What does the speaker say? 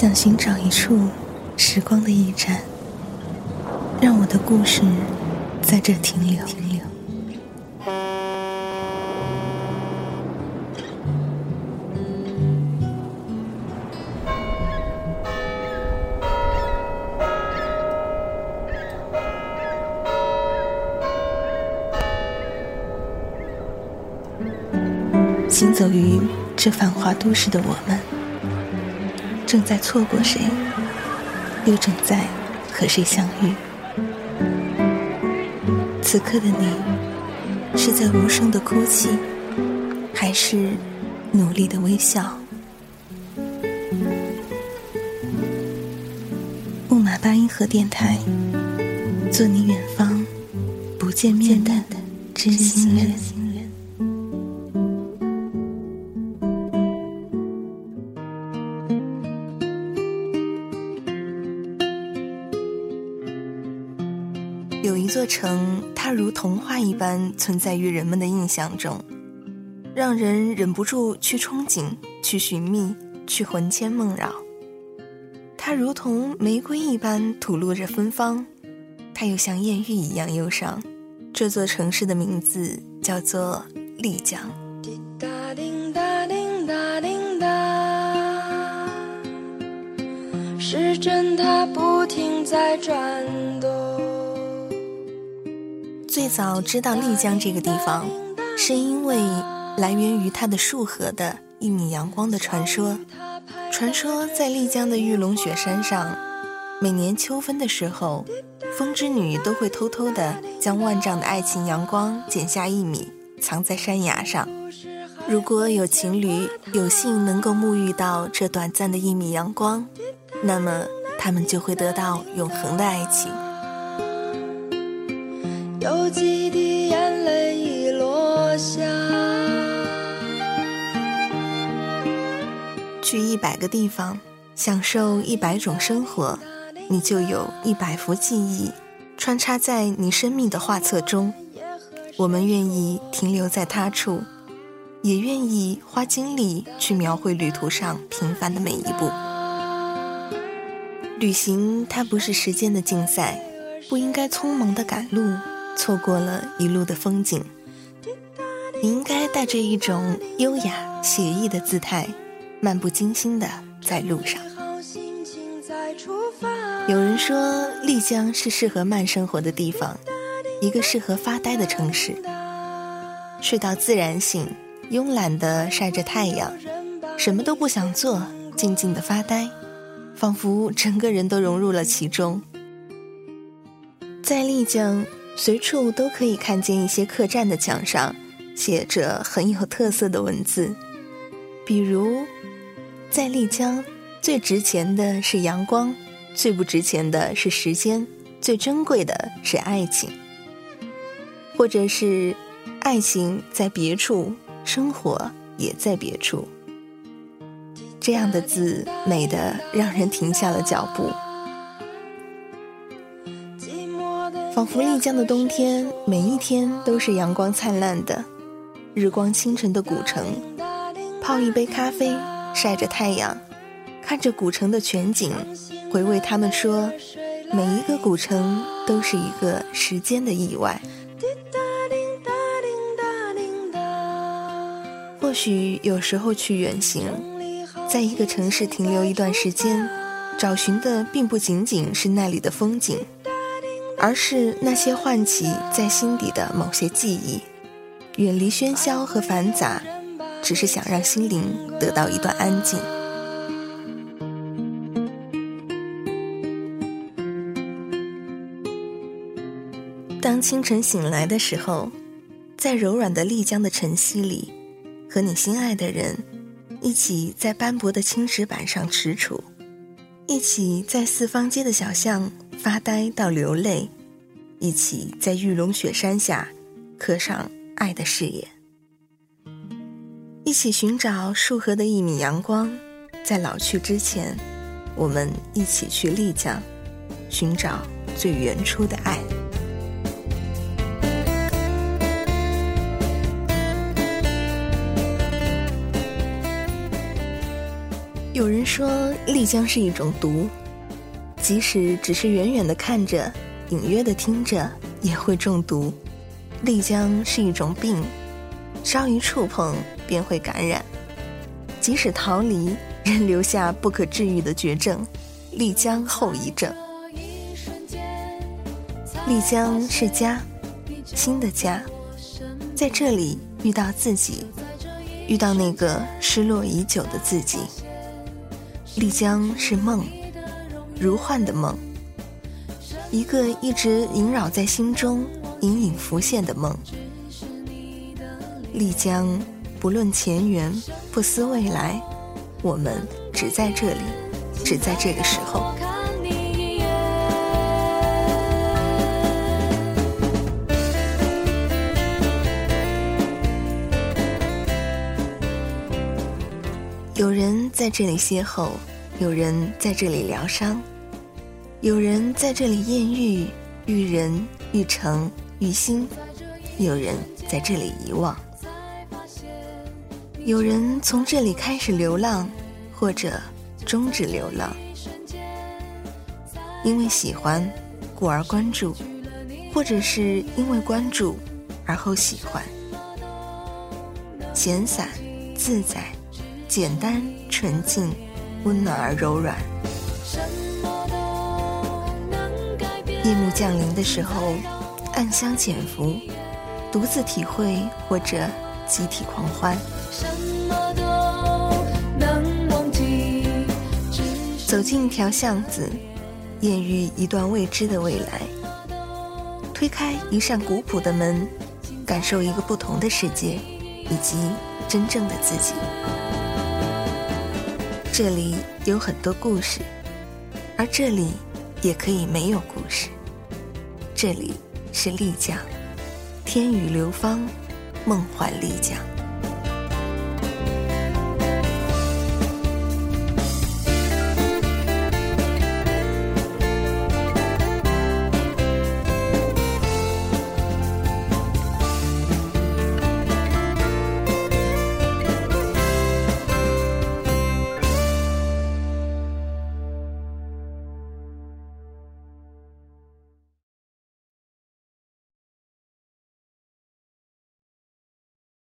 想寻找一处时光的驿站，让我的故事在这停留。停留行走于这繁华都市的我们，正在错过谁，又正在和谁相遇？此刻的你，是在无声的哭泣，还是努力的微笑？木马八音盒电台，做你远方不见面的知心人。有一座城，它如童话一般存在于人们的印象中，让人忍不住去憧憬、去寻觅、去魂牵梦绕。它如同玫瑰一般吐露着芬芳，它又像艳遇一样忧伤。这座城市的名字叫做丽江。滴答滴答滴答滴答，时针它不停在转动。最早知道丽江这个地方，是因为来源于它的束河的一米阳光的传说。传说在丽江的玉龙雪山上，每年秋分的时候，风之女都会偷偷的将万丈的爱情阳光剪下一米，藏在山崖上。如果有情侣有幸能够沐浴到这短暂的一米阳光，那么他们就会得到永恒的爱情。有几滴眼泪已落下。去一百个地方，享受一百种生活，你就有一百幅记忆穿插在你生命的画册中。我们愿意停留在他处，也愿意花精力去描绘旅途上平凡的每一步。旅行它不是时间的竞赛，不应该匆忙的赶路。错过了一路的风景，你应该带着一种优雅写意的姿态，漫不经心的在路上。有人说，丽江是适合慢生活的地方，一个适合发呆的城市。睡到自然醒，慵懒的晒着太阳，什么都不想做，静静的发呆，仿佛整个人都融入了其中。在丽江。随处都可以看见一些客栈的墙上写着很有特色的文字，比如，在丽江，最值钱的是阳光，最不值钱的是时间，最珍贵的是爱情，或者是爱情在别处，生活也在别处。这样的字美得让人停下了脚步。仿佛丽江的冬天，每一天都是阳光灿烂的，日光清晨的古城，泡一杯咖啡，晒着太阳，看着古城的全景，回味他们说，每一个古城都是一个时间的意外。或许有时候去远行，在一个城市停留一段时间，找寻的并不仅仅是那里的风景。而是那些唤起在心底的某些记忆，远离喧嚣和繁杂，只是想让心灵得到一段安静。当清晨醒来的时候，在柔软的丽江的晨曦里，和你心爱的人一起在斑驳的青石板上踟蹰，一起在四方街的小巷。发呆到流泪，一起在玉龙雪山下刻上爱的誓言，一起寻找束河的一米阳光，在老去之前，我们一起去丽江，寻找最原初的爱。有人说丽江是一种毒，即使只是远远的看着，隐约的听着，也会中毒。丽江是一种病，稍一触碰便会感染，即使逃离，仍留下不可治愈的绝症——丽江后遗症。丽江是家，新的家，在这里遇到自己，遇到那个失落已久的自己。丽江是梦，如幻的梦，一个一直萦绕在心中、隐隐浮现的梦。丽江不论前缘，不思未来，我们只在这里，只在这个时候。有人在这里邂逅，有人在这里疗伤，有人在这里艳遇，遇人遇诚遇心，有人在这里遗忘，有人从这里开始流浪，或者终止流浪，因为喜欢故而关注，或者是因为关注而后喜欢，闲散自在。简单、纯净、温暖而柔软。夜幕降临的时候，暗香潜伏，独自体会或者集体狂欢。走进一条巷子，艳遇一段未知的未来。推开一扇古朴的门，感受一个不同的世界，以及真正的自己。这里有很多故事，而这里也可以没有故事。这里是丽江，天宇流芳，梦幻丽江。